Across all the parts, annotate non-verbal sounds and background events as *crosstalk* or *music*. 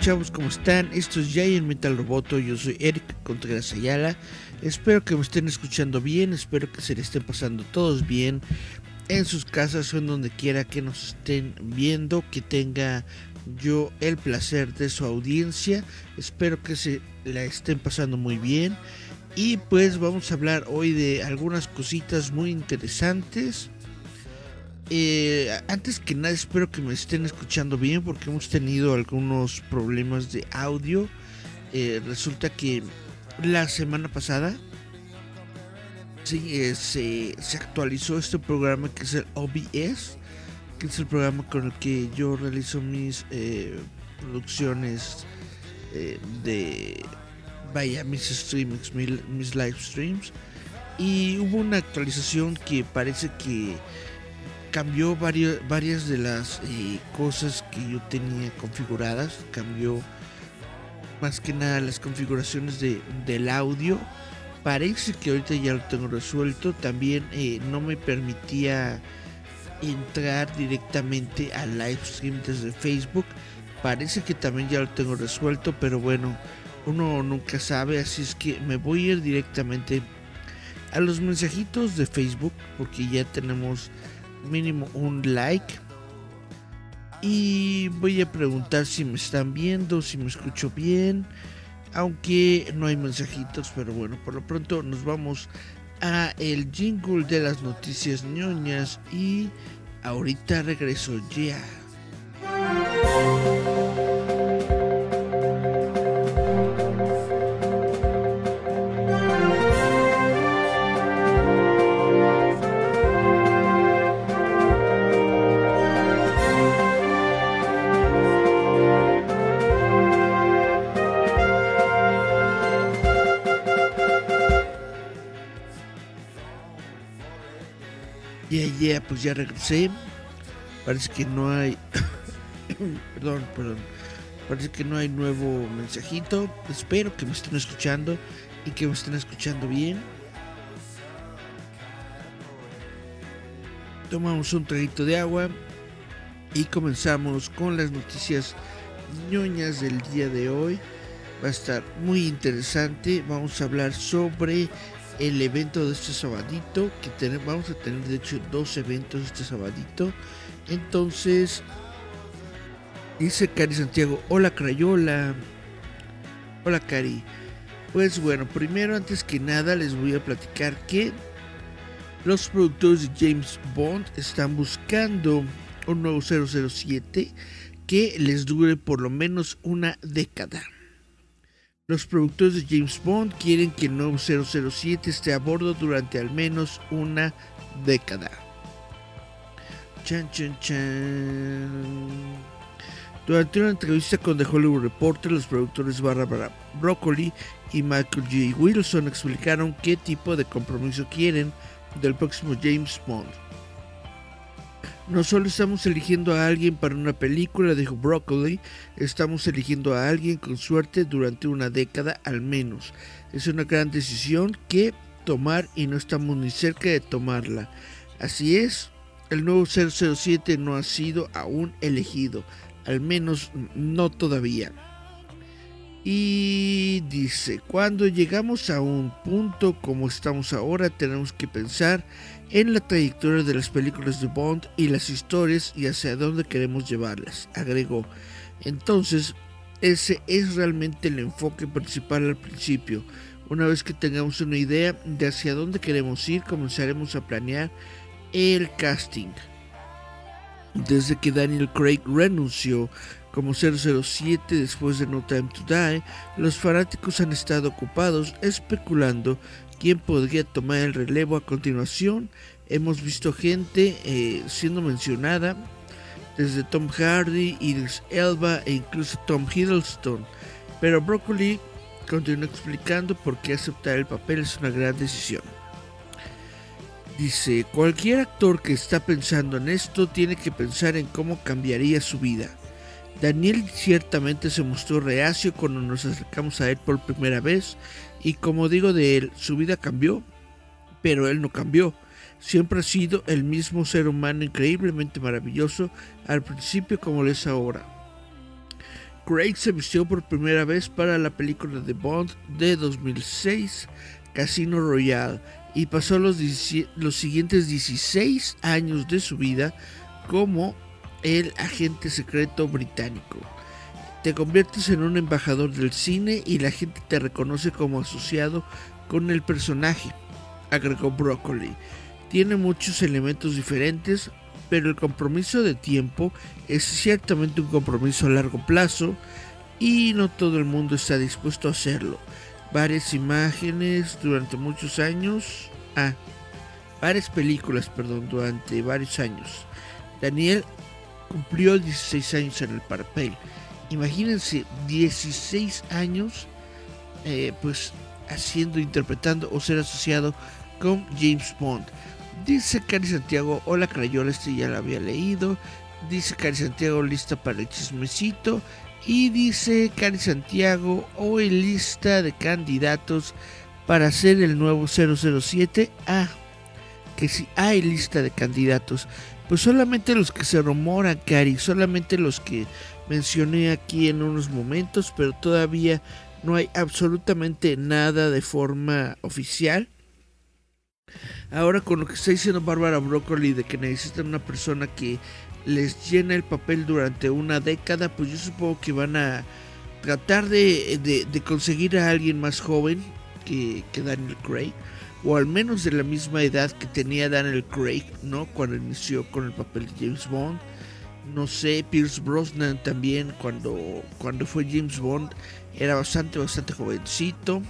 Chavos, ¿cómo están? Esto es Giant Metal Roboto, yo soy Eric Contreras Ayala. Espero que me estén escuchando bien, espero que se le estén pasando todos bien en sus casas o en donde quiera que nos estén viendo, que tenga yo el placer de su audiencia. Espero que se la estén pasando muy bien. Y pues vamos a hablar hoy de algunas cositas muy interesantes. Eh, antes que nada espero que me estén escuchando bien porque hemos tenido algunos problemas de audio. Eh, resulta que la semana pasada eh, se, actualizó este programa que es el OBS, que es el programa con el que yo realizo mis producciones de, vaya, mis streams, mis live streams. Y hubo una actualización que parece que cambió varias de las eh, cosas que yo tenía configuradas. Cambió más que nada las configuraciones de, del audio. Parece que ahorita ya lo tengo resuelto. También eh, no me permitía entrar directamente al live stream desde Facebook. Parece que también ya lo tengo resuelto, pero bueno, uno nunca sabe. Así es que me voy a ir directamente a los mensajitos de Facebook porque ya tenemos mínimo un like. Y voy a preguntar si me están viendo, si me escucho bien. Aunque no hay mensajitos, pero bueno, por lo pronto nos vamos a el jingle de las noticias ñoñas y ahorita regreso ya. Pues ya regresé. Parece que no hay. *coughs* perdón, perdón. Parece que no hay nuevo mensajito. Espero que me estén escuchando y que me estén escuchando bien. Tomamos un traguito de agua y comenzamos con las noticias ñoñas del día de hoy. Va a estar muy interesante. Vamos a hablar sobre el evento de este sabadito, que tenemos, vamos a tener de hecho dos eventos este sabadito. Entonces, dice Cari Santiago, hola Crayola. Hola Cari. Pues bueno, primero antes que nada les voy a platicar que los productores de James Bond están buscando un nuevo 007 que les dure por lo menos una década. Los productores de James Bond quieren que el nuevo 007 esté a bordo durante al menos una década. Chan, chan, chan. Durante una entrevista con The Hollywood Reporter, los productores Barbara Broccoli y Michael J. Wilson explicaron qué tipo de compromiso quieren del próximo James Bond. No solo estamos eligiendo a alguien para una película, dijo Broccoli, estamos eligiendo a alguien con suerte durante una década al menos. Es una gran decisión que tomar y no estamos ni cerca de tomarla. Así es, el nuevo 007 no ha sido aún elegido, al menos no todavía. Y dice, cuando llegamos a un punto como estamos ahora, tenemos que pensar en la trayectoria de las películas de Bond y las historias y hacia dónde queremos llevarlas, agregó. Entonces, ese es realmente el enfoque principal al principio. Una vez que tengamos una idea de hacia dónde queremos ir, comenzaremos a planear el casting. Desde que Daniel Craig renunció como 007 después de No Time to Die, los fanáticos han estado ocupados especulando quién podría tomar el relevo a continuación. Hemos visto gente eh, siendo mencionada, desde Tom Hardy, Idris Elba e incluso Tom Hiddleston. Pero Broccoli continúa explicando por qué aceptar el papel es una gran decisión. Dice, cualquier actor que está pensando en esto tiene que pensar en cómo cambiaría su vida. Daniel ciertamente se mostró reacio cuando nos acercamos a él por primera vez y como digo de él, su vida cambió, pero él no cambió. Siempre ha sido el mismo ser humano increíblemente maravilloso al principio como lo es ahora. Craig se vistió por primera vez para la película de Bond de 2006, Casino Royale, y pasó los, los siguientes 16 años de su vida como el agente secreto británico. Te conviertes en un embajador del cine y la gente te reconoce como asociado con el personaje, agregó Broccoli. Tiene muchos elementos diferentes, pero el compromiso de tiempo es ciertamente un compromiso a largo plazo y no todo el mundo está dispuesto a hacerlo. Varias imágenes durante muchos años. Ah, varias películas, perdón, durante varios años. Daniel cumplió 16 años en el papel. Imagínense 16 años eh, pues haciendo, interpretando o ser asociado con James Bond. Dice Cari Santiago, hola Crayola, este ya lo había leído. Dice Cari Santiago, lista para el chismecito. Y dice Cari Santiago, hoy lista de candidatos para ser el nuevo 007. Ah, que si hay lista de candidatos pues solamente los que se rumoran, Cari, solamente los que mencioné aquí en unos momentos, pero todavía no hay absolutamente nada de forma oficial. Ahora con lo que está diciendo Bárbara Broccoli de que necesitan una persona que les llene el papel durante una década, pues yo supongo que van a tratar de, conseguir a alguien más joven que, que Daniel Craig o al menos de la misma edad que tenía Daniel Craig, ¿no? Cuando inició con el papel de James Bond. No sé, Pierce Brosnan también cuando, cuando fue James Bond era bastante, bastante jovencito.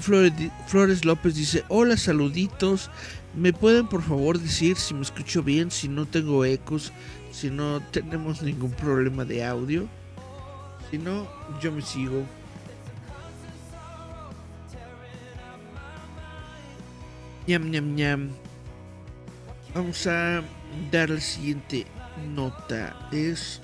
Flores, Flores López dice, hola, saluditos. ¿Me pueden por favor decir si me escucho bien, si no tengo ecos, si no tenemos ningún problema de audio? Si no, yo me sigo. Ñam, ñam, ñam. Vamos a dar la siguiente nota. Es.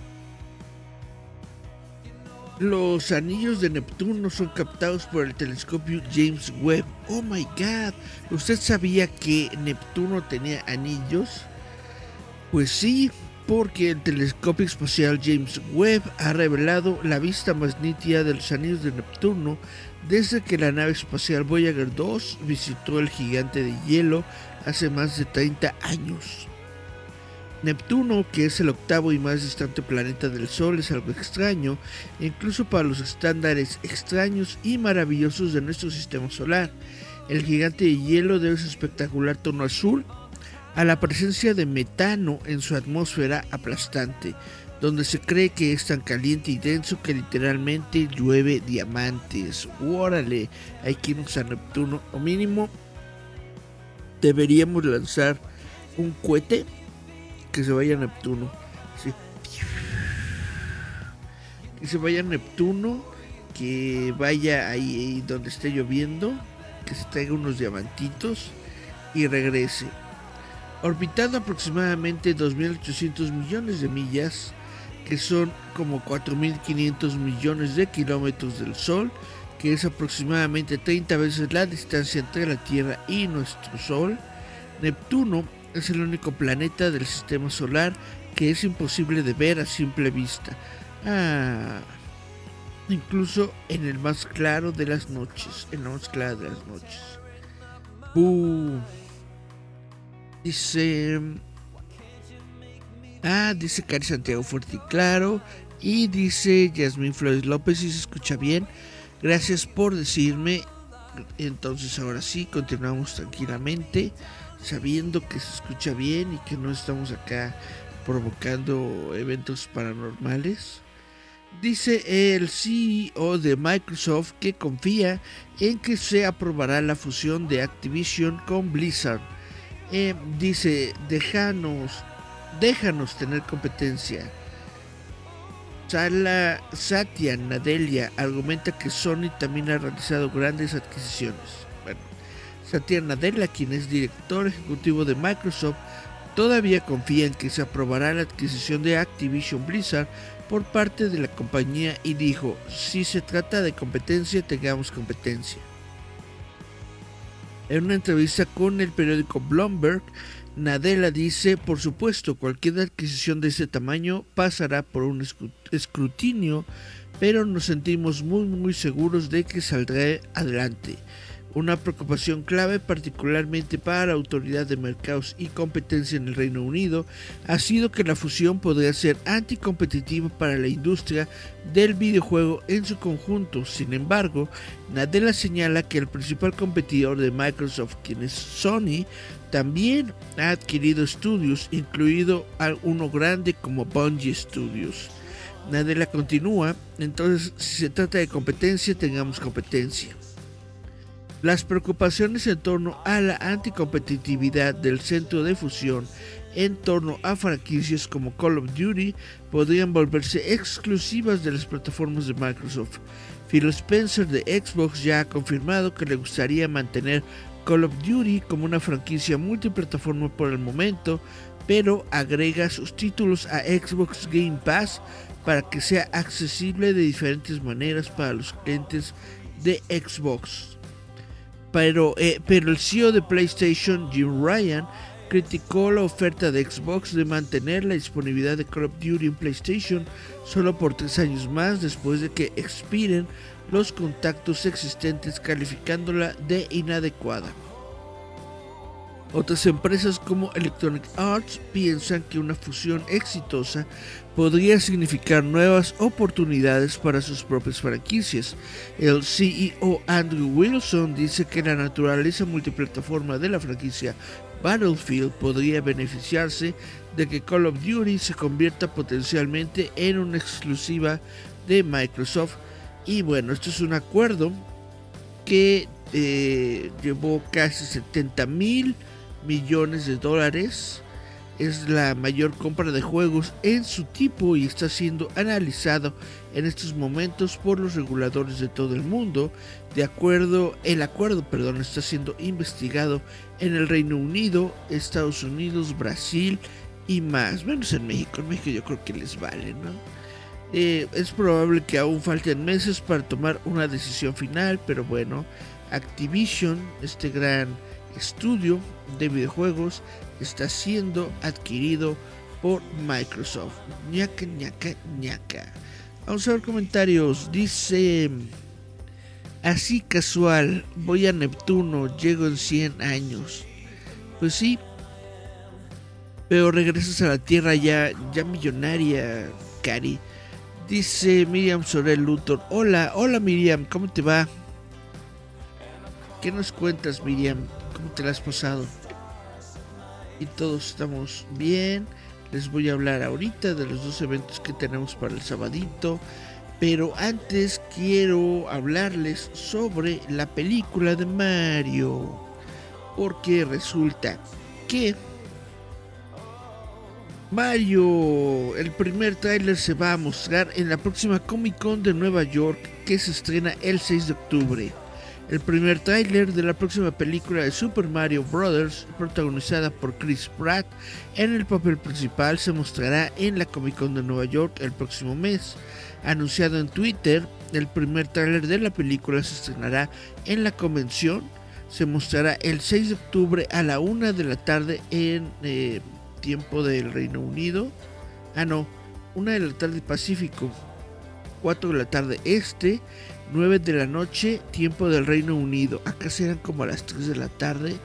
Los anillos de Neptuno son captados por el telescopio James Webb. Oh my god. ¿Usted sabía que Neptuno tenía anillos? Pues sí, porque el telescopio espacial James Webb ha revelado la vista más nítida de los anillos de Neptuno desde que la nave espacial Voyager 2 visitó el gigante de hielo hace más de 30 años. Neptuno, que es el octavo y más distante planeta del Sol, es algo extraño, incluso para los estándares extraños y maravillosos de nuestro sistema solar. El gigante de hielo debe su espectacular tono azul a la presencia de metano en su atmósfera aplastante, donde se cree que es tan caliente y denso que literalmente llueve diamantes. Órale, hay que irnos a Neptuno, o mínimo deberíamos lanzar un cohete que se vaya a Neptuno. Que se vaya a Neptuno, que vaya ahí, donde esté lloviendo, que se traiga unos diamantitos y regrese. Orbitando aproximadamente 2.800 millones de millas, que son como 4.500 millones de kilómetros del Sol, que es aproximadamente 30 veces la distancia entre la Tierra y nuestro Sol. Neptuno es el único planeta del sistema solar que es imposible de ver a simple vista. Ah, incluso en el más claro de las noches, en la más clara de las noches. Uh, dice Ah, dice Cari Santiago fuerte y claro. Y dice Yasmín Flores López, si se escucha bien. Gracias por decirme. Entonces ahora sí, continuamos tranquilamente, sabiendo que se escucha bien y que no estamos acá provocando eventos paranormales. Dice el CEO de Microsoft que confía en que se aprobará la fusión de Activision con Blizzard. Eh, dice, déjanos, déjanos tener competencia. Sala Satya Nadelia argumenta que Sony también ha realizado grandes adquisiciones. Bueno, Satya Nadella, quien es director ejecutivo de Microsoft, todavía confía en que se aprobará la adquisición de Activision Blizzard por parte de la compañía y dijo, si se trata de competencia, tengamos competencia. En una entrevista con el periódico Bloomberg, Nadella dice, por supuesto, cualquier adquisición de ese tamaño pasará por un escrutinio, pero nos sentimos muy muy seguros de que saldrá adelante. Una preocupación clave, particularmente para la Autoridad de Mercados y Competencia en el Reino Unido, ha sido que la fusión podría ser anticompetitiva para la industria del videojuego en su conjunto. Sin embargo, Nadella señala que el principal competidor de Microsoft, quien es Sony, también ha adquirido estudios, incluido uno grande como Bungie Studios. Nadella continúa, entonces si se trata de competencia, tengamos competencia. Las preocupaciones en torno a la anticompetitividad del centro de fusión en torno a franquicias como Call of Duty podrían volverse exclusivas de las plataformas de Microsoft. Phil Spencer de Xbox ya ha confirmado que le gustaría mantener Call of Duty como una franquicia multiplataforma por el momento, pero agrega sus títulos a Xbox Game Pass para que sea accesible de diferentes maneras para los clientes de Xbox. Pero, eh, pero el CEO de PlayStation, Jim Ryan, criticó la oferta de Xbox de mantener la disponibilidad de Call of Duty en PlayStation solo por tres años más después de que expiren los contactos existentes calificándola de inadecuada. Otras empresas como Electronic Arts piensan que una fusión exitosa podría significar nuevas oportunidades para sus propias franquicias. El CEO Andrew Wilson dice que la naturaleza multiplataforma de la franquicia Battlefield podría beneficiarse de que Call of Duty se convierta potencialmente en una exclusiva de Microsoft. Y bueno, esto es un acuerdo que eh, llevó casi 70 mil millones de dólares. Es la mayor compra de juegos en su tipo y está siendo analizado en estos momentos por los reguladores de todo el mundo. De acuerdo, el acuerdo, perdón, está siendo investigado en el Reino Unido, Estados Unidos, Brasil y más. Menos en México. En México yo creo que les vale, ¿no? Eh, es probable que aún falten meses para tomar una decisión final, pero bueno, Activision, este gran estudio de videojuegos está siendo adquirido por Microsoft. ñaca, ñaca, ñaca. Vamos a ver comentarios. Dice, así casual, voy a Neptuno, llego en 100 años. Pues sí, pero regresas a la Tierra ya, ya millonaria, Cari. Dice Miriam Sorel Luthor. Hola, hola Miriam, ¿cómo te va? ¿Qué nos cuentas, Miriam? ¿Cómo te la has pasado? Y todos estamos bien. Les voy a hablar ahorita de los dos eventos que tenemos para el sabadito. Pero antes quiero hablarles sobre la película de Mario. Porque resulta que Mario, el primer tráiler se va a mostrar en la próxima Comic Con de Nueva York que se estrena el 6 de octubre. El primer tráiler de la próxima película de Super Mario Bros., protagonizada por Chris Pratt en el papel principal, se mostrará en la Comic Con de Nueva York el próximo mes. Anunciado en Twitter, el primer tráiler de la película se estrenará en la convención. Se mostrará el 6 de octubre a la 1 de la tarde en eh, tiempo del Reino Unido. Ah, no, 1 de la tarde Pacífico, 4 de la tarde este 9 de la noche, tiempo del Reino Unido. Acá serán como a las 3 de la tarde.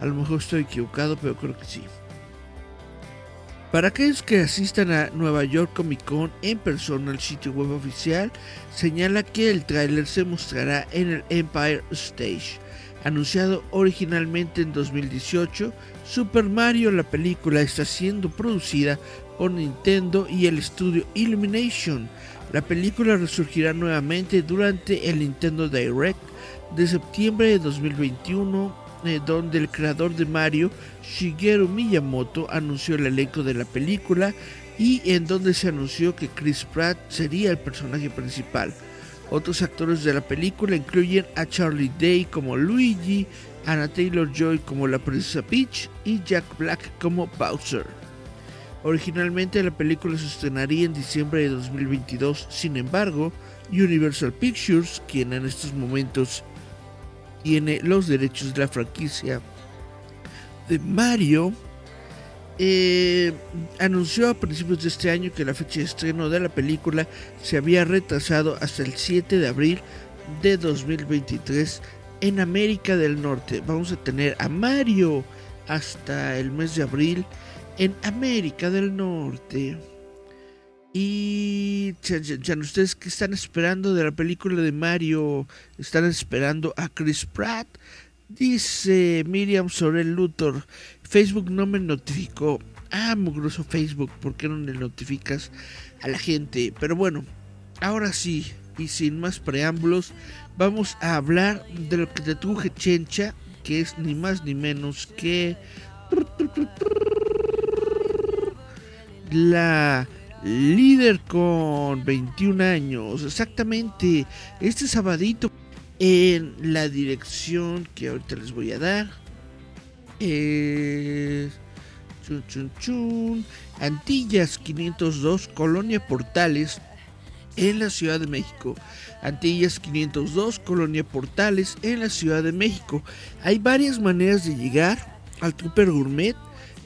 A lo mejor estoy equivocado, pero creo que sí. Para aquellos que asistan a Nueva York Comic Con en persona, el sitio web oficial señala que el tráiler se mostrará en el Empire Stage. Anunciado originalmente en 2018, Super Mario la película está siendo producida por Nintendo y el estudio Illumination. La película resurgirá nuevamente durante el Nintendo Direct de septiembre de 2021, eh, donde el creador de Mario, Shigeru Miyamoto, anunció el elenco de la película y en donde se anunció que Chris Pratt sería el personaje principal. Otros actores de la película incluyen a Charlie Day como Luigi, Anna Taylor Joy como la princesa Peach y Jack Black como Bowser. Originalmente la película se estrenaría en diciembre de 2022, sin embargo, Universal Pictures, quien en estos momentos tiene los derechos de la franquicia de Mario, eh, anunció a principios de este año que la fecha de estreno de la película se había retrasado hasta el 7 de abril de 2023 en América del Norte. Vamos a tener a Mario hasta el mes de abril en América del Norte. Y ya, ustedes que están esperando de la película de Mario, están esperando a Chris Pratt. Dice Miriam Sorel Luthor, Facebook no me notificó. Ah, mugroso Facebook, ¿por qué no le notificas a la gente? Pero bueno, ahora sí, y sin más preámbulos, vamos a hablar de lo que te truje Chencha, que es ni más ni menos que la líder con 21 años, exactamente, este sabadito en la dirección que ahorita les voy a dar. Es... Chun, chun, Antillas 502, Colonia Portales, en la Ciudad de México. Antillas 502, Colonia Portales, en la Ciudad de México. Hay varias maneras de llegar al Trooper Gourmet.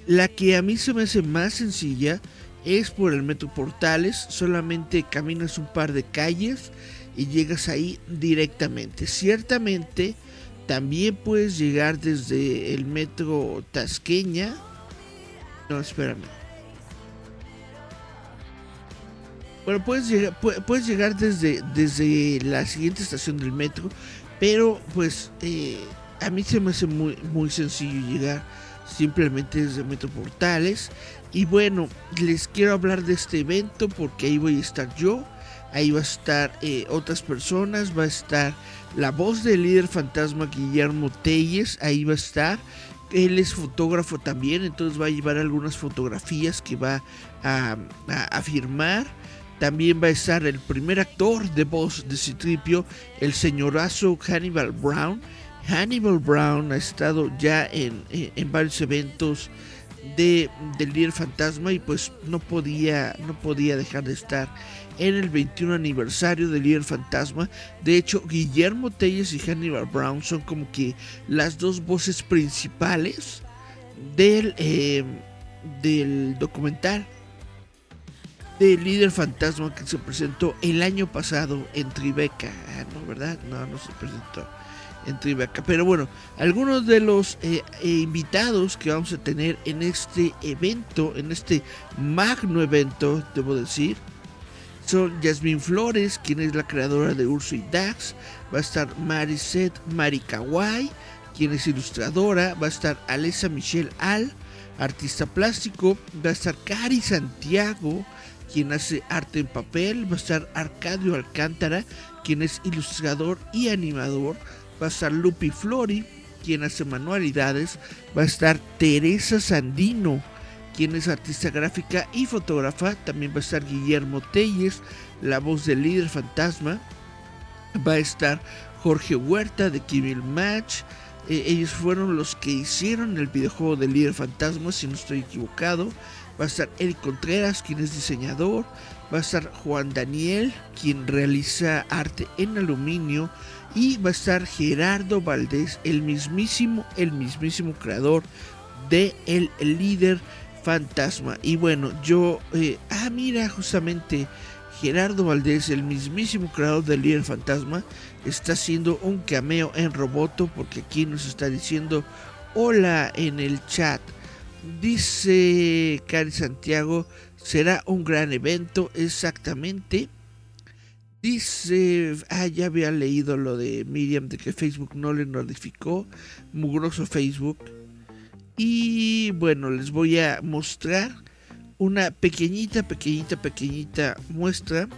La que a mí se me hace más sencilla es por el Metro Portales. Solamente caminas un par de calles y llegas ahí directamente. Ciertamente también puedes llegar desde el Metro Tasqueña. No, espérame. Bueno, puedes llegar, puedes llegar desde, desde la siguiente estación del metro, pero pues eh, a mí se me hace muy, muy sencillo llegar simplemente desde Metro Portales. Y bueno, les quiero hablar de este evento porque ahí voy a estar yo, ahí va a estar eh, otras personas, va a estar la voz del líder fantasma Guillermo Telles, ahí va a estar. Él es fotógrafo también, entonces va a llevar algunas fotografías que va a, a, firmar. También va a estar el primer actor de voz de Citripio, el señorazo Hannibal Brown. Hannibal Brown ha estado ya en, en varios eventos de, del líder fantasma y pues no podía, no podía dejar de estar en el 21 aniversario del líder fantasma. De hecho, Guillermo Telles y Hannibal Brown son como que las dos voces principales del, eh, del documental del líder fantasma que se presentó el año pasado en Tribeca. Ah, no, ¿verdad? No, no se presentó en Tribeca. Pero bueno, algunos de los eh, eh, invitados que vamos a tener en este evento, en este magno evento, debo decir, son Jasmine Flores, quien es la creadora de Urso y Dax. Va a estar Mariset Marikawai, quien es ilustradora. Va a estar Alessa Michelle Al, artista plástico. Va a estar Cari Santiago, quien hace arte en papel. Va a estar Arcadio Alcántara, quien es ilustrador y animador. Va a estar Lupi Flori, quien hace manualidades. Va a estar Teresa Sandino, quien es artista gráfica y fotógrafa. También va a estar Guillermo Telles, la voz del líder fantasma. Va a estar Jorge Huerta de Kimil Match. Eh, ellos fueron los que hicieron el videojuego del líder fantasma, si no estoy equivocado. Va a estar Eric Contreras, quien es diseñador. Va a estar Juan Daniel, quien realiza arte en aluminio. Y va a estar Gerardo Valdés, el mismísimo, el mismísimo creador de El Líder fantasma. Y bueno, yo, eh, ah, mira, justamente Gerardo Valdés, el mismísimo creador del líder fantasma, está haciendo un cameo en Roboto porque aquí nos está diciendo hola en el chat. Dice Cari Santiago, será un gran evento, exactamente. Dice, ah, ya había leído lo de Miriam de que Facebook no le notificó, mugroso Facebook. Y bueno, les voy a mostrar una pequeñita, pequeñita, pequeñita muestra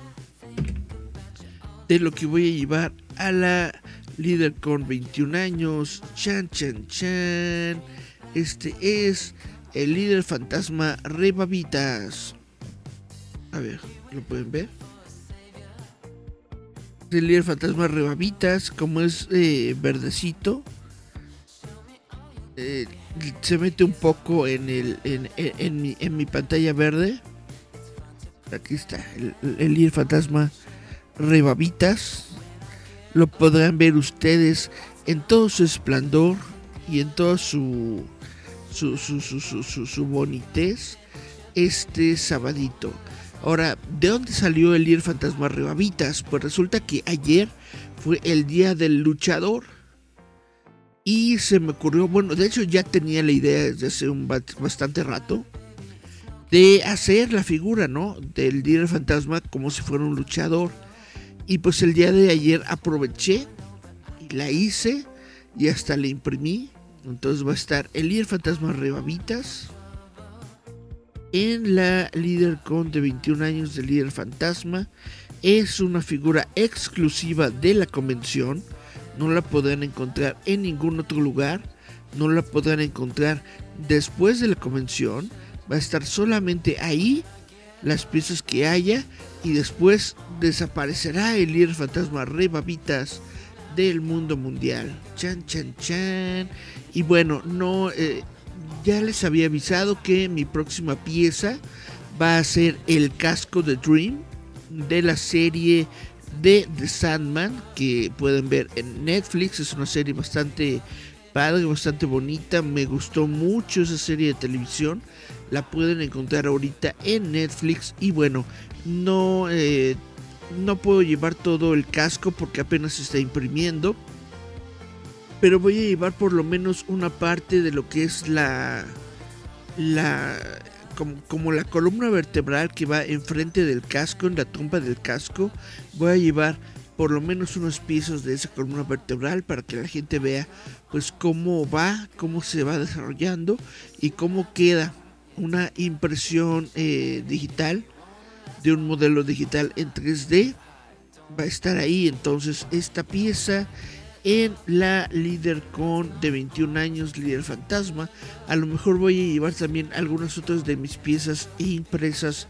de lo que voy a llevar a la líder con 21 años. Chan, chan, chan. Este es el líder fantasma Rebabitas. A ver, ¿lo pueden ver? El líder fantasma Rebabitas, como es eh, verdecito, eh, se mete un poco en, el, en, mi, pantalla verde. Aquí está, el, líder fantasma Rebabitas. Lo podrán ver ustedes en todo su esplendor y en toda su su, su, su, su, bonitez este sabadito. Ahora, ¿de dónde salió el líder fantasma Rebabitas? Pues resulta que ayer fue el día del luchador. Y se me ocurrió, bueno, de hecho ya tenía la idea desde hace un bastante rato de hacer la figura, ¿no? Del líder fantasma como si fuera un luchador. Y pues el día de ayer aproveché y la hice y hasta la imprimí entonces va a estar el líder fantasma Rebabitas en la líder con de 21 años de líder fantasma. Es una figura exclusiva de la convención. No la podrán encontrar en ningún otro lugar. No la podrán encontrar después de la convención. Va a estar solamente ahí las piezas que haya. Y después desaparecerá el líder fantasma Rebabitas del mundo mundial. Chan, chan, chan. Y bueno, no, eh, ya les había avisado que mi próxima pieza va a ser el casco de Dream de la serie de The Sandman que pueden ver en Netflix. Es una serie bastante padre, bastante bonita. Me gustó mucho esa serie de televisión. La pueden encontrar ahorita en Netflix. Y bueno, no, eh, no puedo llevar todo el casco porque apenas se está imprimiendo pero voy a llevar por lo menos una parte de lo que es la la como, la columna vertebral que va enfrente del casco, en la trompa del casco, voy a llevar por lo menos unos pisos de esa columna vertebral para que la gente vea pues cómo va, cómo se va desarrollando y cómo queda una impresión eh, digital de un modelo digital en 3D va a estar ahí entonces esta pieza en la líder con de 21 años, líder fantasma. A lo mejor voy a llevar también algunas otras de mis piezas impresas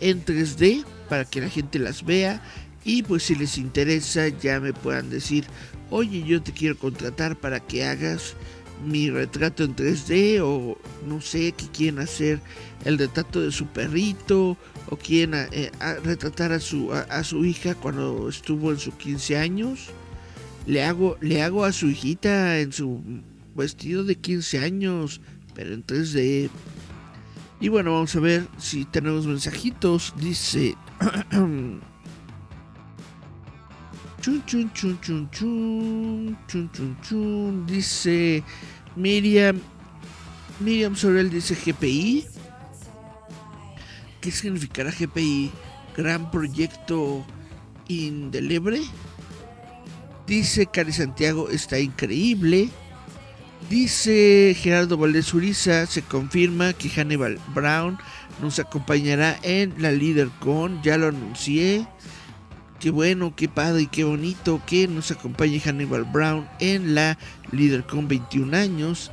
en 3D para que la gente las vea. Y pues si les interesa ya me puedan decir, oye yo te quiero contratar para que hagas mi retrato en 3D o no sé, que quieren hacer el retrato de su perrito o quieren eh, retratar a su, a su hija cuando estuvo en sus 15 años le hago, le hago a su hijita en su vestido de 15 años, pero en 3D. Y bueno, vamos a ver si tenemos mensajitos. Dice... *clears throat* chun, chun, chun, chun, chun, chun, chun, chun. Dice Miriam... Miriam Sorel dice GPI. ¿Qué significará GPI? Gran proyecto indelebre. Dice Cari Santiago, está increíble. Dice Gerardo Valdés Uriza, se confirma que Hannibal Brown nos acompañará en la Líder Con, ya lo anuncié. Qué bueno, qué padre y qué bonito que nos acompañe Hannibal Brown en la Líder Con 21 años.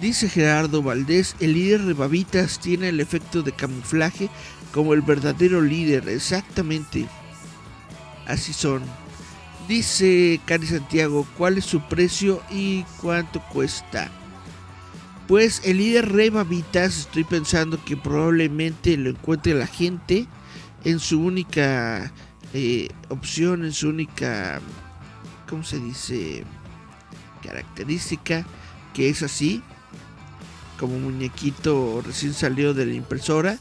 Dice Gerardo Valdés, el líder de Babitas tiene el efecto de camuflaje como el verdadero líder, exactamente. Así son. Dice Cari Santiago, ¿cuál es su precio y cuánto cuesta? Pues el líder Rey Babitas, estoy pensando que probablemente lo encuentre la gente en su única eh, opción, en su única, ¿cómo se dice? Característica, que es así, como muñequito recién salió de la impresora,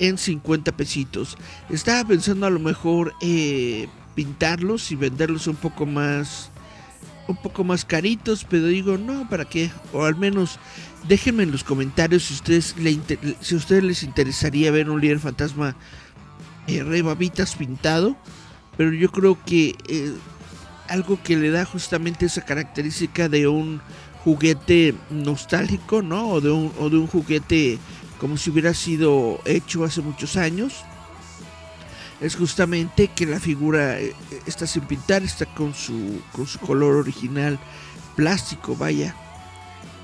en 50 pesitos. Estaba pensando a lo mejor... Eh, pintarlos y venderlos un poco más un poco más caritos, pero digo, no, ¿para qué? O al menos déjenme en los comentarios si ustedes le si a ustedes les interesaría ver un líder fantasma eh, Rey Babitas pintado pero yo creo que eh, algo que le da justamente esa característica de un juguete nostálgico, ¿no? O de un, o de un juguete como si hubiera sido hecho hace muchos años. Es justamente que la figura eh, está sin pintar, está con su, con su color original plástico, vaya.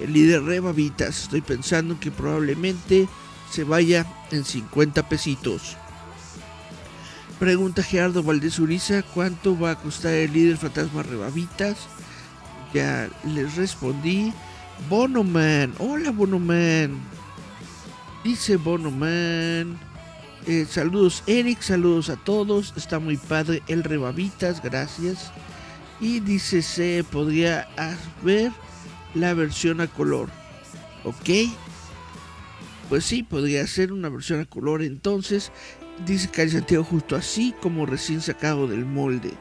El líder Rebavitas, estoy pensando que probablemente se vaya en 50 pesitos. Pregunta Gerardo Valdés Uriza, ¿cuánto va a costar el líder fantasma Rebavitas? Ya les respondí. Bonoman, hola Bonoman. Dice Bonoman. Eh, saludos Eric, saludos a todos. Está muy padre el Rebavitas, gracias. Y dice se podría ver la versión a color. ¿Ok? Pues sí, podría ser una versión a color entonces. Dice Cari Santiago justo así como recién sacado del molde.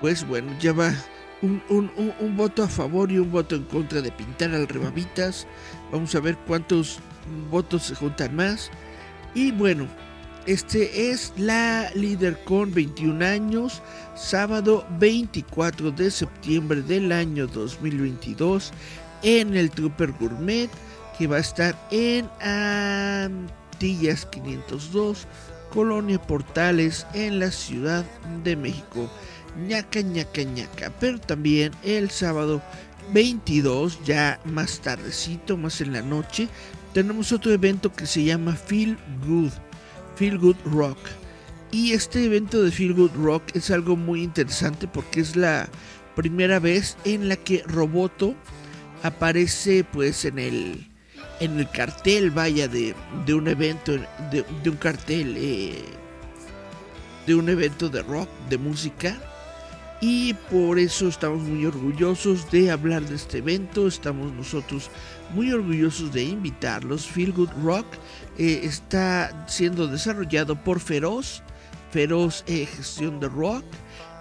Pues bueno, ya va un, un, voto a favor y un voto en contra de pintar al Rebavitas. Vamos a ver cuántos votos se juntan más. Y bueno, este es la líder con 21 años, sábado 24 de septiembre del año 2022 en el Trooper Gourmet que va a estar en Antillas 502, Colonia Portales en la Ciudad de México. ñaca, ñaca, ñaca. Pero también el sábado 22, ya más tardecito, más en la noche, tenemos otro evento que se llama Feel Good, Feel Good Rock. Y este evento de Feel Good Rock es algo muy interesante porque es la primera vez en la que Roboto aparece pues en el en el cartel vaya de, de un evento de, un cartel eh, de un evento de rock de música. Y por eso estamos muy orgullosos de hablar de este evento. Estamos nosotros muy orgullosos de invitarlos. Feel Good Rock eh, está siendo desarrollado por Feroz Feroz eh, Gestión de Rock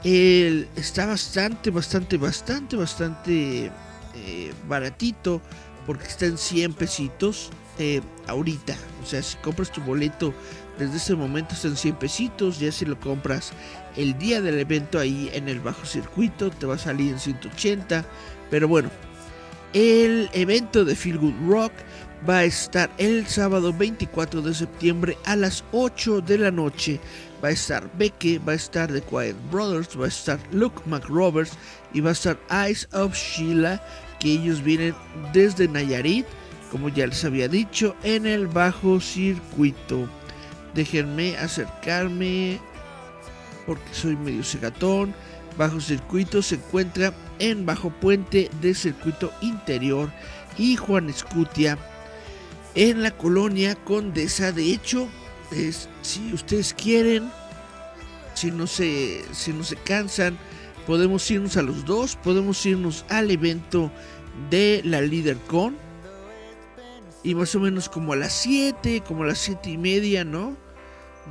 está bastante bastante bastante bastante eh, baratito porque está en 100 pesitos eh, ahorita. O sea, si compras tu boleto desde ese momento está en 100 pesitos. Ya si lo compras el día del evento ahí en el bajo circuito te va a salir en 180. Pero bueno, el evento de Feel Good Rock va a estar el sábado 24 de septiembre a las 8 de la noche. Va a estar Becky, va a estar The Quiet Brothers, va a estar Luke McRoberts y va a estar Eyes of Sheila, que ellos vienen desde Nayarit, como ya les había dicho, en el bajo circuito. Déjenme acercarme porque soy medio segatón. Bajo circuito se encuentra en bajo puente de circuito interior y Juan Escutia en la colonia Condesa. De hecho, si ustedes quieren, si no se, si no se cansan, podemos irnos a los dos, podemos irnos al evento de la LeaderCon. Y más o menos como a las 7, como a las 7 y media, ¿no?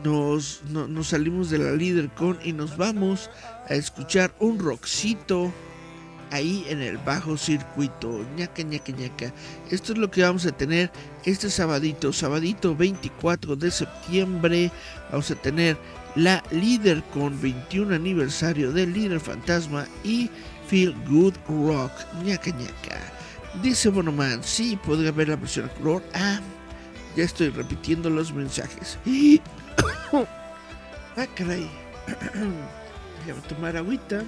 Nos, nos salimos de la LeaderCon y nos vamos a escuchar un rockcito ahí en el bajo circuito. ñaca, ñaca, ñaca. Esto es lo que vamos a tener este sabadito, sabadito 24 de septiembre. Vamos a tener la líder con 21 aniversario del líder fantasma y Feel Good Rock. ñaca, ñaca. Dice Bonoman, sí, podría ver la versión a color. Ah, ya estoy repitiendo los mensajes. *gasps* ah, caray. *clears throat* Voy a tomar agüita.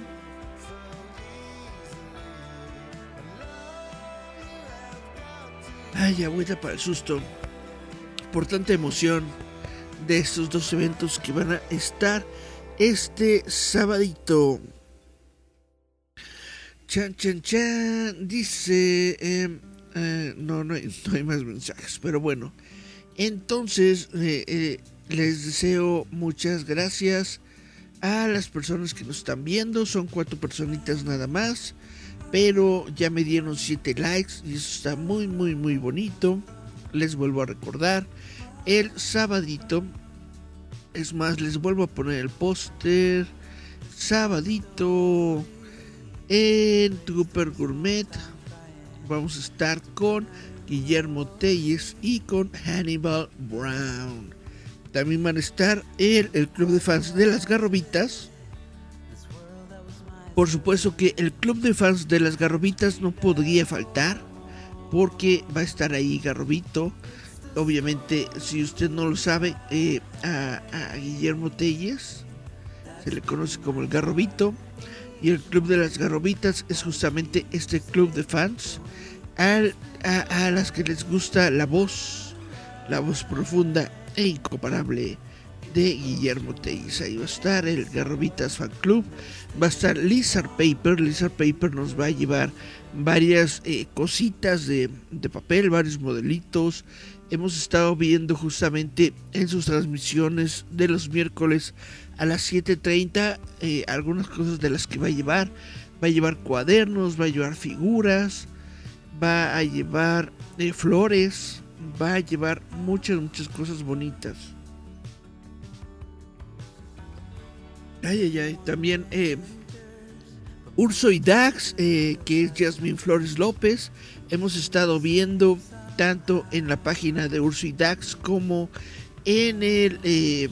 Ay, agüita para el susto. Por tanta emoción de estos dos eventos que van a estar este sabadito. Chan, chan, chan. Dice... Em, eh, no, no hay, no hay, más mensajes. Pero bueno. Entonces, eh, eh, les deseo muchas gracias a las personas que nos están viendo. Son cuatro personitas nada más pero ya me dieron 7 likes y eso está muy muy muy bonito. Les vuelvo a recordar el sabadito. Es más, les vuelvo a poner el póster. Sabadito en Trooper Gourmet. Vamos a estar con Guillermo Telles y con Hannibal Brown. También van a estar el, el club de fans de las garrobitas Por supuesto que el club de fans de las garrobitas no podría faltar porque va a estar ahí Garrobito. Obviamente, si usted no lo sabe, eh, a, Guillermo Telles se le conoce como el Garrobito. Y el Club de las Garrobitas es justamente este club de fans a, a, las que les gusta la voz, la voz profunda e incomparable de Guillermo Telles. Ahí va a estar el Garrobitas Fan Club, va a estar Lizard Paper. Lizard Paper nos va a llevar varias eh, cositas de, papel, varios modelitos. Hemos estado viendo justamente en sus transmisiones de los miércoles a las 7.30 eh, algunas cosas de las que va a llevar. Va a llevar cuadernos, va a llevar figuras, va a llevar eh, flores, va a llevar muchas, muchas cosas bonitas. Ay, ay, ay. También eh, Urso y Dax, eh, que es Jasmine Flores López. Hemos estado viendo tanto en la página de Urso y Dax como en el eh,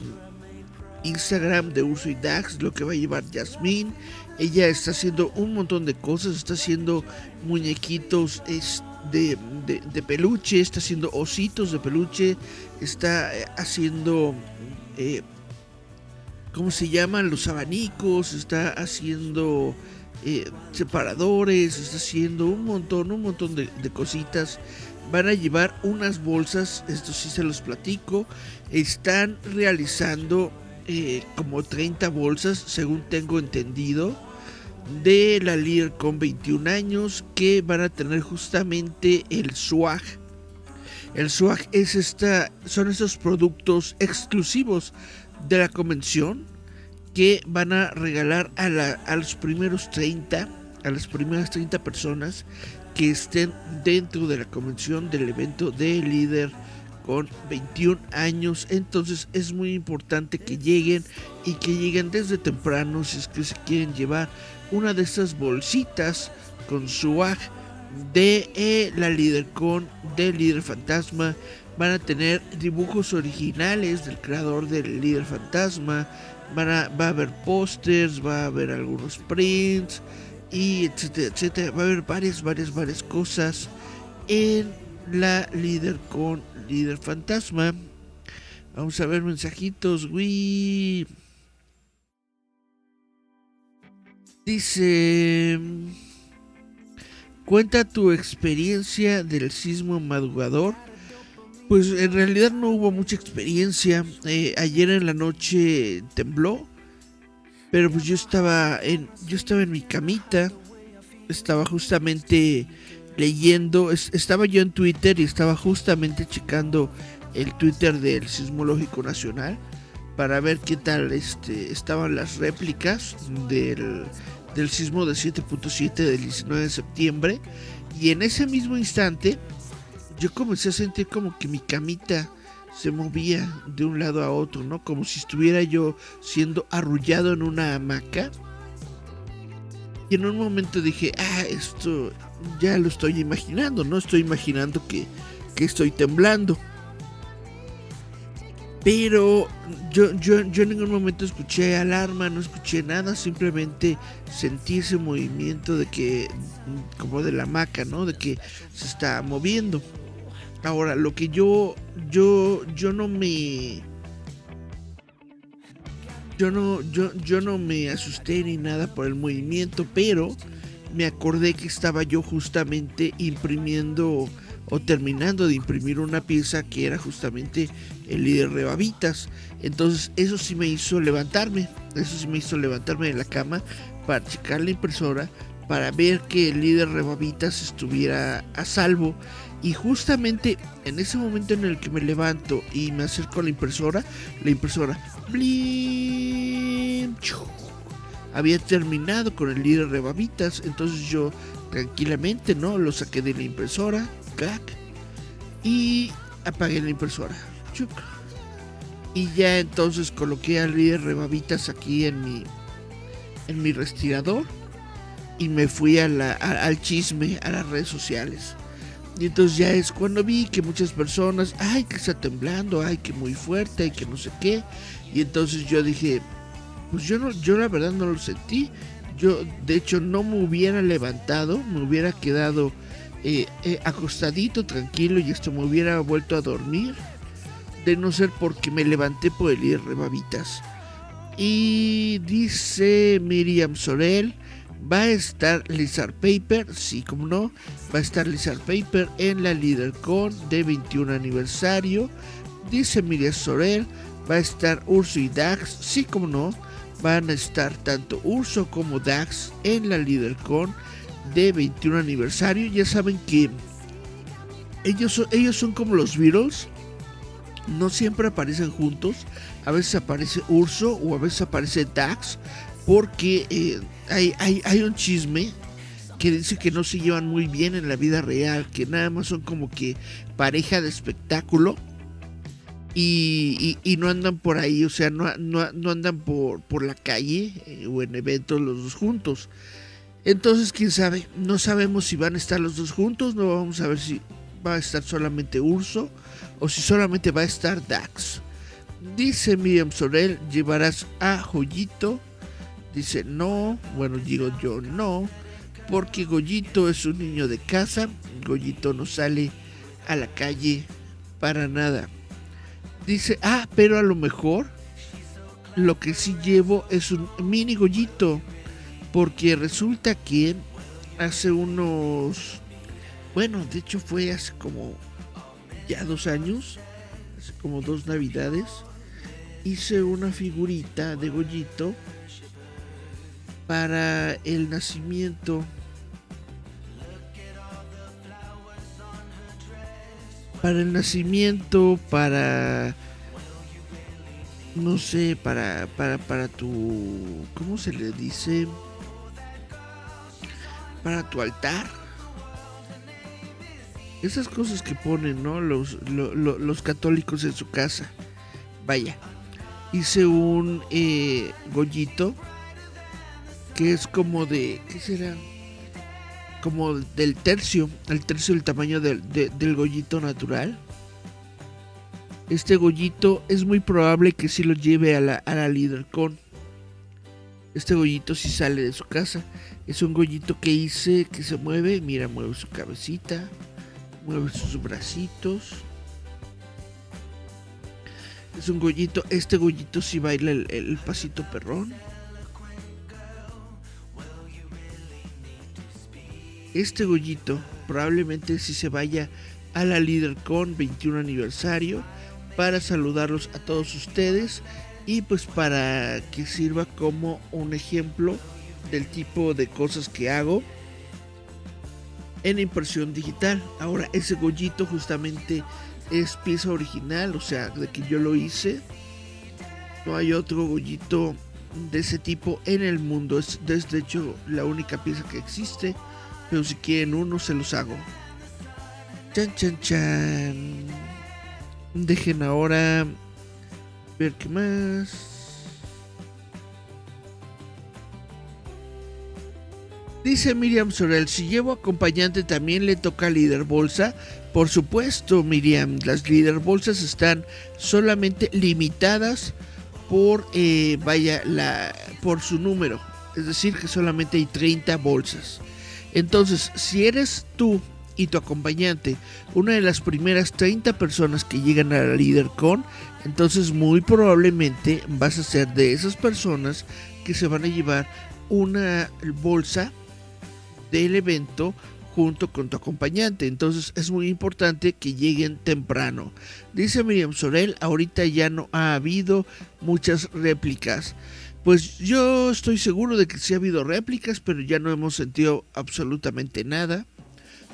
Instagram de Urso y Dax, lo que va a llevar Jasmine. Ella está haciendo un montón de cosas, está haciendo muñequitos de, de peluche, está haciendo ositos de peluche, está haciendo ¿cómo se llaman? Los abanicos, está haciendo eh, separadores, está haciendo un montón, un montón de, cositas. Van a llevar unas bolsas, esto sí se los platico. Están realizando eh, como 30 bolsas, según tengo entendido, de la líder con 21 años que van a tener justamente el swag. El swag es esta, son esos productos exclusivos de la convención que van a regalar a, a los primeros 30, a las primeras 30 personas que estén dentro de la convención del evento de líder con 21 años. Entonces es muy importante que lleguen y que lleguen desde temprano si es que se quieren llevar una de esas bolsitas con su de eh, la líder con del líder fantasma van a tener dibujos originales del creador del líder fantasma, van a, va a haber pósters, va a haber algunos prints, y etcétera, etcétera. Va a haber varias, varias, varias cosas en la líder con líder fantasma. Vamos a ver mensajitos, güey. Dice... Cuenta tu experiencia del sismo madrugador pues en realidad no hubo mucha experiencia. Eh, ayer en la noche tembló, pero pues yo estaba en yo estaba en mi camita, estaba justamente leyendo, estaba yo en Twitter y estaba justamente checando el Twitter del Sismológico Nacional para ver qué tal este, estaban las réplicas del, del sismo de 7.7 del 19 de septiembre y en ese mismo instante yo comencé a sentir como que mi camita se movía de un lado a otro, ¿no? Como si estuviera yo siendo arrullado en una hamaca. Y en un momento dije, ah, esto ya lo estoy imaginando, ¿no? Estoy imaginando que, que estoy temblando. Pero yo, yo, yo en ningún momento escuché alarma, no escuché nada, simplemente sentí ese movimiento de que, como de la hamaca, ¿no? De que se está moviendo. Ahora, lo que yo, yo, yo no me, yo no, yo, yo no me asusté ni nada por el movimiento, pero me acordé que estaba yo justamente imprimiendo o terminando de imprimir una pieza que era justamente el líder de babitas. Entonces eso sí me hizo levantarme, eso sí me hizo levantarme de la cama para checar la impresora, para ver que el líder de babitas estuviera a salvo y justamente en ese momento en el que me levanto y me acerco a la impresora, la impresora había terminado con el líder de babitas. Entonces yo tranquilamente, ¿no? Lo saqué de la impresora, y apagué la impresora. Y ya entonces coloqué al líder de babitas aquí en mi, en mi respirador y me fui al chisme, a las redes sociales. Y entonces ya es cuando vi que muchas personas, ay, que está temblando, ay, que muy fuerte, ay, que no sé qué. Y entonces yo dije, pues yo no, yo la verdad no lo sentí. yo de hecho no me hubiera levantado, me hubiera quedado eh, eh, acostadito, tranquilo y esto me hubiera vuelto a dormir. De no ser porque me levanté por el ir rebabitas. Y dice Miriam Sorel, va a estar Lizard Paper, sí como no, va a estar Lizard Paper en la LeaderCon de 21 aniversario. Dice Miriam Sorel, va a estar Urso y Dax, sí como no, van a estar tanto Urso como Dax en la LeaderCon de 21 aniversario. Ya saben que ellos son, ellos son como los Beatles, no siempre aparecen juntos. A veces aparece Urso o a veces aparece Dax. Porque eh, hay, un chisme que dice que no se llevan muy bien en la vida real. Que nada más son como que pareja de espectáculo. Y, no andan por ahí, o sea, no, no, andan por, por, la calle eh, o en eventos los dos juntos. Entonces, quién sabe, no sabemos si van a estar los dos juntos, no vamos a ver si va a estar solamente Urso o si solamente va a estar Dax. Dice Miriam Sorel, llevarás a Joyito. Dice no, bueno digo yo no, porque Goyito es un niño de casa, Goyito no sale a la calle para nada. Dice, ah, pero a lo mejor lo que sí llevo es un mini Goyito, porque resulta que hace unos, bueno, de hecho fue hace como ya dos años, hace como dos navidades, hice una figurita de Goyito para el nacimiento. Para el nacimiento para no sé para para para tu cómo se le dice para tu altar. Esas cosas que ponen no los, los católicos en su casa. Vaya. Hice un eh, gollito que es como de, ¿qué será? Como del tercio, el tercio del tamaño del, del gollito natural. Este gollito es muy probable que sí lo lleve a la, a la líder con. Este gollito si sale de su casa. Es un gollito que hice que se mueve. Mira, mueve su cabecita. Mueve sus bracitos es un gollito. Este gollito si baila el, pasito perrón. Este gollito probablemente si se vaya a la con 21 aniversario para saludarlos a todos ustedes y pues para que sirva como un ejemplo del tipo de cosas que hago en impresión digital. Ahora ese gollito justamente es pieza original, o sea, de que yo lo hice. No hay otro gollito de ese tipo en el mundo. Es, de hecho la única pieza que existe. Pero si quieren uno, se los hago. Chan, chan, chan. Dejen ahora ver qué más. Dice Miriam Sorel, si llevo acompañante también le toca líder bolsa. Por supuesto, Miriam, las líder bolsas están solamente limitadas por, eh, vaya, la, por su número. Es decir, que solamente hay 30 bolsas. Entonces, si eres tú y tu acompañante una de las primeras 30 personas que llegan a la líder con, entonces muy probablemente vas a ser de esas personas que se van a llevar una bolsa del evento junto con tu acompañante. Entonces es muy importante que lleguen temprano. Dice Miriam Sorel, ahorita ya no ha habido muchas réplicas. Pues yo estoy seguro de que sí ha habido réplicas, pero ya no hemos sentido absolutamente nada,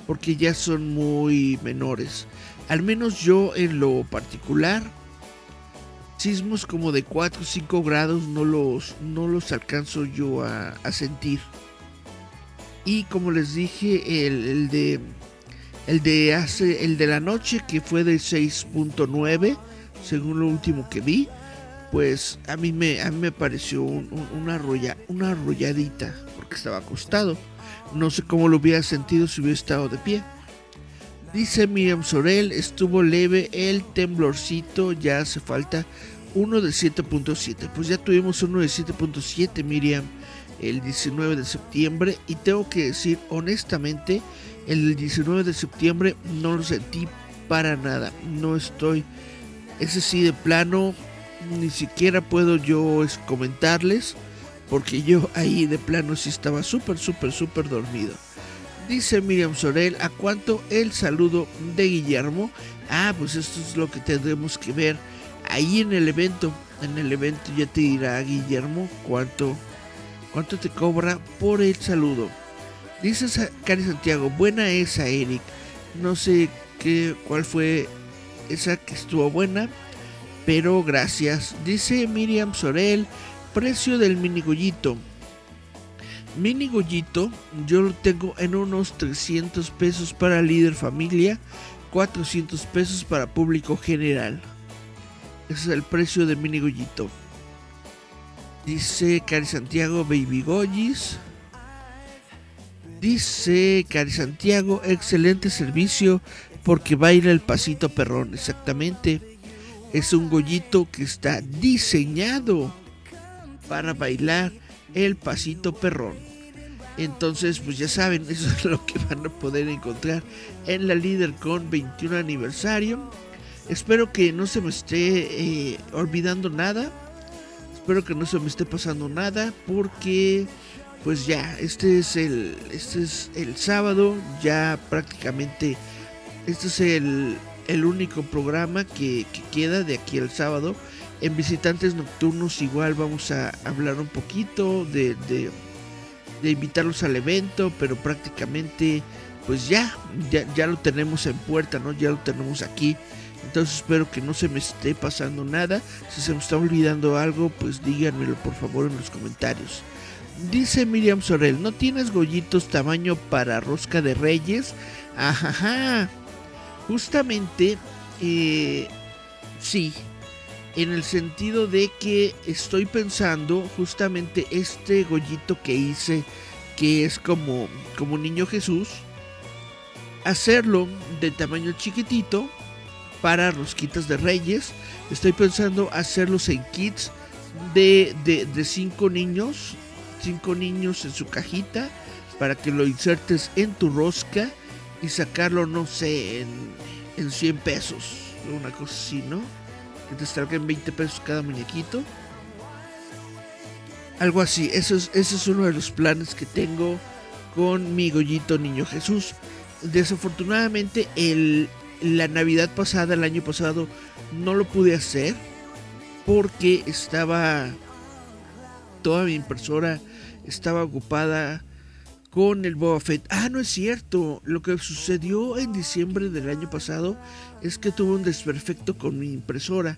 porque ya son muy menores. Al menos yo en lo particular, sismos como de 4 o 5 grados no los, no los alcanzo yo a, sentir. Y como les dije, el, de el de hace el de la noche que fue de 6.9 según lo último que vi pues a mí me a mí me pareció una una arrolladita porque estaba acostado. No sé cómo lo hubiera sentido si hubiera estado de pie. Dice Miriam Sorel estuvo leve el temblorcito ya hace falta uno de 7.7 pues ya tuvimos uno de 7.7 Miriam el 19 de septiembre. Y tengo que decir honestamente, el 19 de septiembre no lo sentí para nada. No estoy, ese sí de plano, ni siquiera puedo yo comentarles porque yo ahí de plano sí estaba súper, súper, súper dormido. Dice Miriam Sorel, ¿a cuánto el saludo de Guillermo? Ah, pues esto es lo que tendremos que ver ahí en el evento. En el evento ya te dirá Guillermo cuánto, cuánto te cobra por el saludo. Dice Cari Santiago, buena esa Eric. No sé qué, cuál fue esa que estuvo buena, pero gracias. Dice Miriam Sorel, precio del minigollito. Minigollito yo lo tengo en unos 300 pesos para líder familia, 400 pesos para público general. Ese es el precio de minigollito. Dice Cari Santiago Baby Goyis. Dice Cari Santiago, excelente servicio porque baila el pasito perrón. Exactamente. Es un gollito que está diseñado para bailar el pasito perrón. Entonces, pues ya saben, *laughs* eso es lo que van a poder encontrar en la líder con 21 aniversario. Espero que no se me esté eh, olvidando nada. Espero que no se me esté pasando nada porque pues ya, este es el este es el sábado, ya prácticamente este es el, el único programa que, que queda de aquí al sábado en Visitantes Nocturnos igual vamos a hablar un poquito de, de, invitarlos al evento, pero prácticamente pues ya, ya, ya lo tenemos en puerta, ¿no? Ya lo tenemos aquí. Entonces espero que no se me esté pasando nada. Si se me está olvidando algo, pues díganmelo por favor en los comentarios. Dice Miriam Sorel, ¿no tienes gollitos tamaño para rosca de reyes? Ajá. Justamente, eh, sí, en el sentido de que estoy pensando justamente este gollito que hice, que es como, como niño Jesús, hacerlo de tamaño chiquitito para rosquitas de reyes. Estoy pensando hacerlos en kits de, de, cinco niños, cinco niños en su cajita, para que lo insertes en tu rosca y sacarlo, no sé, en, en 100 pesos, una cosa así, ¿no? que te salgan 20 pesos cada muñequito. Algo así, eso es, ese es uno de los planes que tengo con mi Gollito Niño Jesús. Desafortunadamente, el, la Navidad pasada, el año pasado, no lo pude hacer porque estaba toda mi impresora estaba ocupada con el Boba Fett. Ah, no es cierto. Lo que sucedió en diciembre del año pasado es que tuve un desperfecto con mi impresora.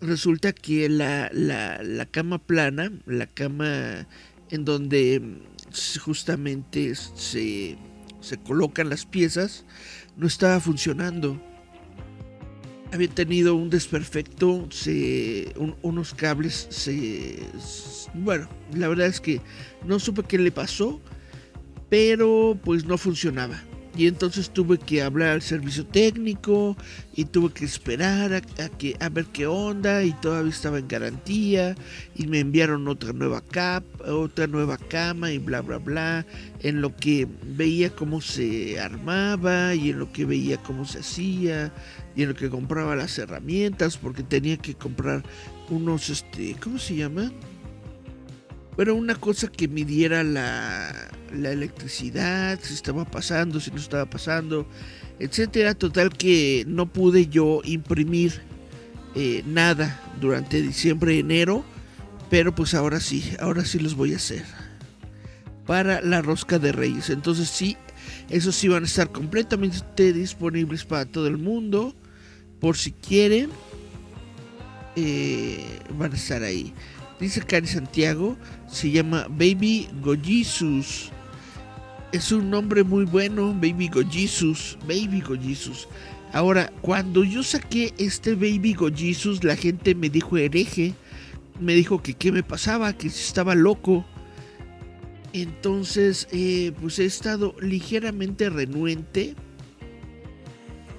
Resulta que la, la, cama plana, la cama en donde justamente se, se colocan las piezas, no estaba funcionando. Había tenido un desperfecto, se, unos cables se... Bueno, la verdad es que no supe qué le pasó pero pues no funcionaba. Y entonces tuve que hablar al servicio técnico y tuve que esperar a, que, a ver qué onda y todavía estaba en garantía y me enviaron otra nueva cap, otra nueva cama y bla bla bla, en lo que veía cómo se armaba y en lo que veía cómo se hacía y en lo que compraba las herramientas porque tenía que comprar unos este, ¿cómo se llama? Bueno, una cosa que midiera la, la electricidad, si estaba pasando, si no estaba pasando, etcétera. Total que no pude yo imprimir eh, nada durante diciembre enero, pero pues ahora sí, ahora sí los voy a hacer para la rosca de reyes. Entonces sí, esos sí van a estar completamente disponibles para todo el mundo, por si quieren, eh, van a estar ahí. Dice Cari Santiago, se llama Baby Gojisus. Es un nombre muy bueno, Baby Gojisus. Baby Gojisus. Ahora, cuando yo saqué este Baby Gojisus, la gente me dijo hereje. Me dijo que qué me pasaba, que estaba loco. Entonces, eh, pues he estado ligeramente renuente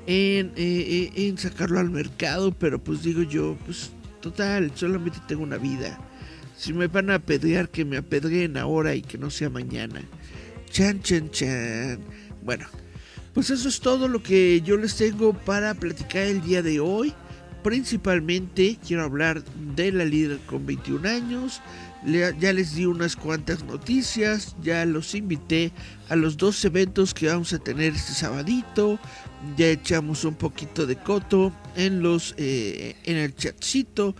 en, eh, eh, en sacarlo al mercado, pero pues digo yo, pues total, solamente tengo una vida Si me van a apedrear, que me apedreen ahora y que no sea mañana. Chan, chan, chan. Bueno, pues eso es todo lo que yo les tengo para platicar el día de hoy. Principalmente quiero hablar de la líder con 21 años. Ya les di unas cuantas noticias, ya los invité a los dos eventos que vamos a tener este sabadito. Ya echamos un poquito de coto en los eh, en el chatcito.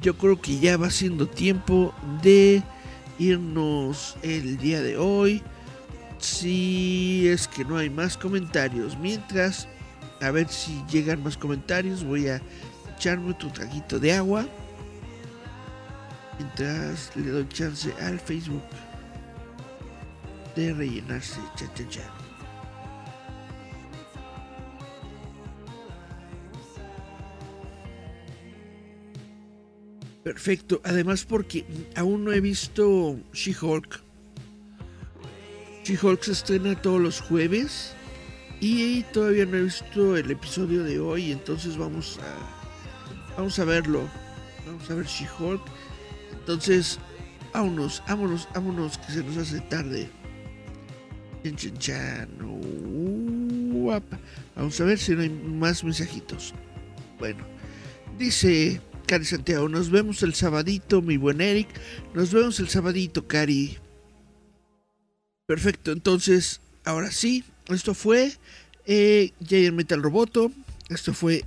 Yo creo que ya va siendo tiempo de irnos el día de hoy. Si es que no hay más comentarios. Mientras, a ver si llegan más comentarios, voy a echarme otro traguito de agua. Mientras le doy chance al Facebook de rellenarse. Cha, cha, cha. Perfecto, además porque aún no he visto She-Hulk. She-Hulk se estrena todos los jueves y todavía no he visto el episodio de hoy, entonces vamos a vamos a verlo. Vamos a ver She-Hulk. Entonces, vámonos, vámonos, vámonos que se nos hace tarde. Uapa. Vamos a ver si no hay más mensajitos. Bueno, dice Cari Santiago, nos vemos el sabadito, mi buen Eric. Nos vemos el sabadito, Cari. Perfecto, entonces, ahora sí, esto fue eh, Giant Metal Roboto. Esto fue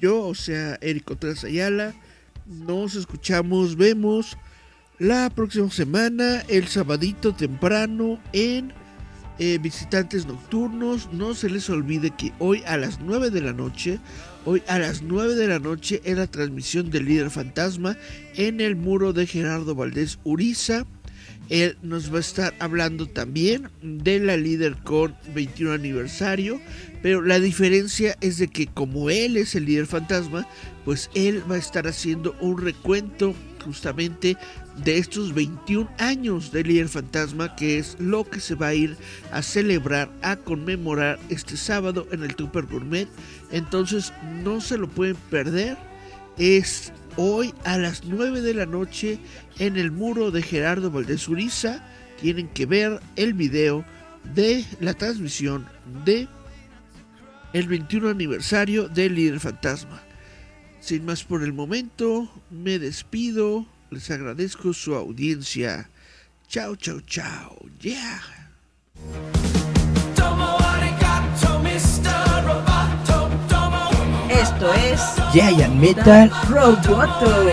yo, o sea, Eric Contreras Ayala. Nos escuchamos, vemos la próxima semana, el sabadito temprano en eh, Visitantes Nocturnos. No se les olvide que hoy a las 9 de la noche, hoy a las 9 de la noche en la transmisión del líder fantasma en el muro de Gerardo Valdés Uriza. Él nos va a estar hablando también de la líder con 21 aniversario, pero la diferencia es de que como él es el líder fantasma, pues él va a estar haciendo un recuento justamente de estos 21 años de líder fantasma, que es lo que se va a ir a celebrar, a conmemorar este sábado en el Tupper Gourmet. Entonces no se lo pueden perder. Es hoy a las 9 de la noche en el muro de Gerardo Valdés Uriza. Tienen que ver el video de la transmisión de el 21 aniversario del líder fantasma. Sin más por el momento, me despido. Les agradezco su audiencia. Chao, chao, chao. Yeah. Esto es Giant Metal Roboto.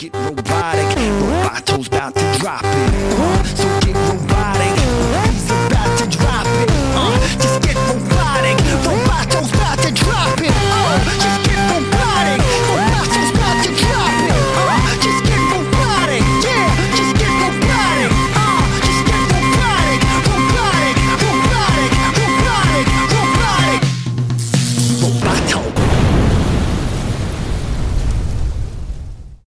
Get robotic, Roboto's about to drop it.